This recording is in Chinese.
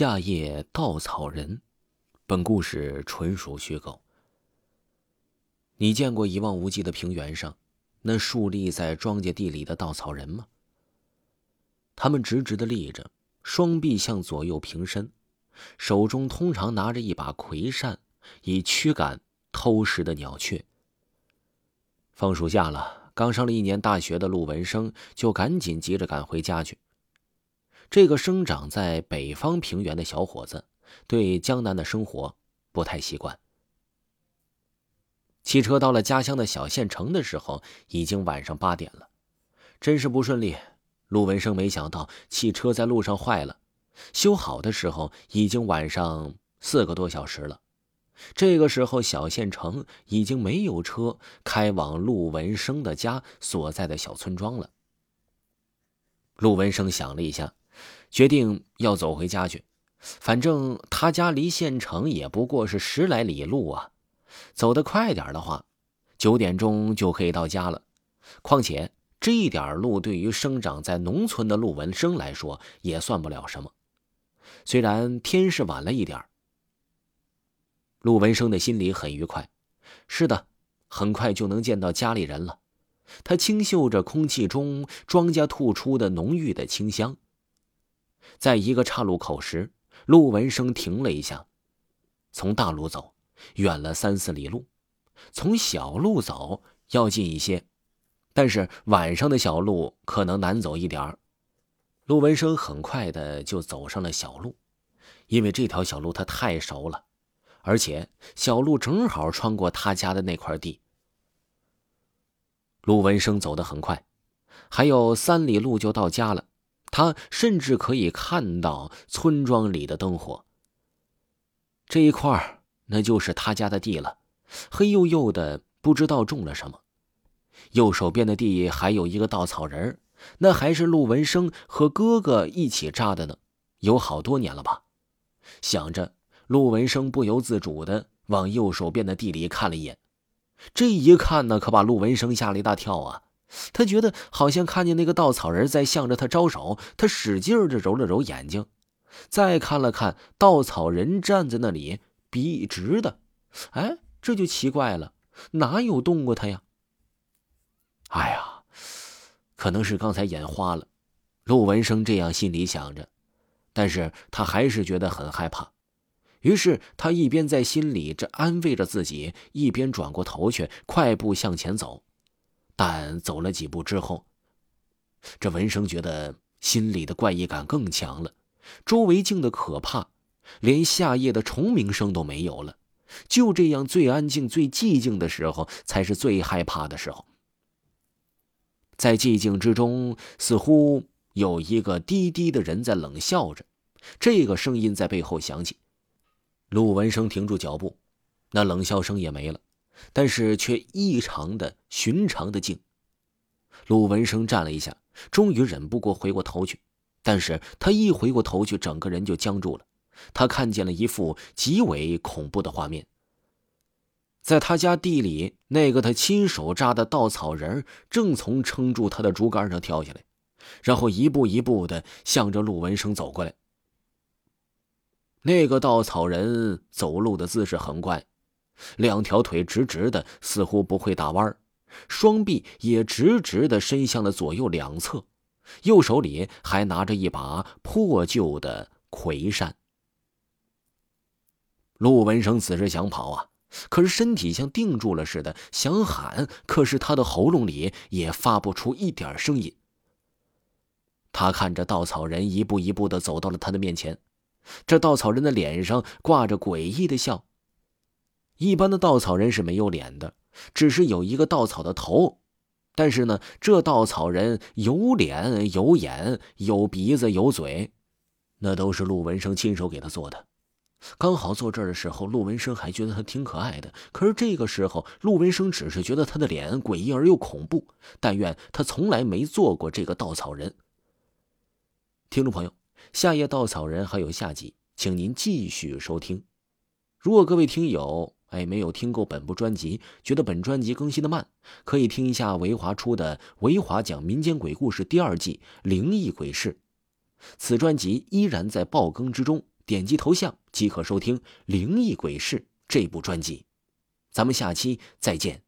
夏夜稻草人，本故事纯属虚构。你见过一望无际的平原上，那竖立在庄稼地里的稻草人吗？他们直直的立着，双臂向左右平伸，手中通常拿着一把葵扇，以驱赶偷食的鸟雀。放暑假了，刚上了一年大学的陆文生就赶紧急着赶回家去。这个生长在北方平原的小伙子，对江南的生活不太习惯。汽车到了家乡的小县城的时候，已经晚上八点了，真是不顺利。陆文生没想到汽车在路上坏了，修好的时候已经晚上四个多小时了。这个时候，小县城已经没有车开往陆文生的家所在的小村庄了。陆文生想了一下。决定要走回家去，反正他家离县城也不过是十来里路啊，走得快点的话，九点钟就可以到家了。况且这一点路对于生长在农村的陆文生来说也算不了什么。虽然天是晚了一点陆文生的心里很愉快。是的，很快就能见到家里人了。他清嗅着空气中庄稼吐出的浓郁的清香。在一个岔路口时，陆文生停了一下。从大路走，远了三四里路；从小路走，要近一些。但是晚上的小路可能难走一点儿。陆文生很快的就走上了小路，因为这条小路他太熟了，而且小路正好穿过他家的那块地。陆文生走得很快，还有三里路就到家了。他甚至可以看到村庄里的灯火。这一块那就是他家的地了，黑黝黝的，不知道种了什么。右手边的地还有一个稻草人那还是陆文生和哥哥一起扎的呢，有好多年了吧？想着，陆文生不由自主的往右手边的地里看了一眼。这一看呢，可把陆文生吓了一大跳啊！他觉得好像看见那个稻草人在向着他招手，他使劲的揉了揉眼睛，再看了看稻草人站在那里，笔直的。哎，这就奇怪了，哪有动过他呀？哎呀，可能是刚才眼花了。陆文生这样心里想着，但是他还是觉得很害怕。于是他一边在心里这安慰着自己，一边转过头去，快步向前走。但走了几步之后，这文生觉得心里的怪异感更强了。周围静的可怕，连夏夜的虫鸣声都没有了。就这样，最安静、最寂静的时候，才是最害怕的时候。在寂静之中，似乎有一个低低的人在冷笑着。这个声音在背后响起。陆文生停住脚步，那冷笑声也没了。但是却异常的寻常的静。陆文生站了一下，终于忍不过回过头去。但是他一回过头去，整个人就僵住了。他看见了一幅极为恐怖的画面。在他家地里，那个他亲手扎的稻草人正从撑住他的竹竿上跳下来，然后一步一步的向着陆文生走过来。那个稻草人走路的姿势很怪。两条腿直直的，似乎不会打弯儿双臂也直直的伸向了左右两侧，右手里还拿着一把破旧的葵扇。陆文生此时想跑啊，可是身体像定住了似的，想喊，可是他的喉咙里也发不出一点声音。他看着稻草人一步一步的走到了他的面前，这稻草人的脸上挂着诡异的笑。一般的稻草人是没有脸的，只是有一个稻草的头。但是呢，这稻草人有脸、有眼、有鼻子、有嘴，那都是陆文生亲手给他做的。刚好坐这儿的时候，陆文生还觉得他挺可爱的。可是这个时候，陆文生只是觉得他的脸诡异而又恐怖。但愿他从来没做过这个稻草人。听众朋友，下页稻草人还有下集，请您继续收听。如果各位听友，哎，没有听够本部专辑，觉得本专辑更新的慢，可以听一下维华出的《维华讲民间鬼故事》第二季《灵异鬼事》。此专辑依然在爆更之中，点击头像即可收听《灵异鬼事》这部专辑。咱们下期再见。